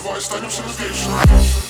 Добиваюсь, станем все надежнее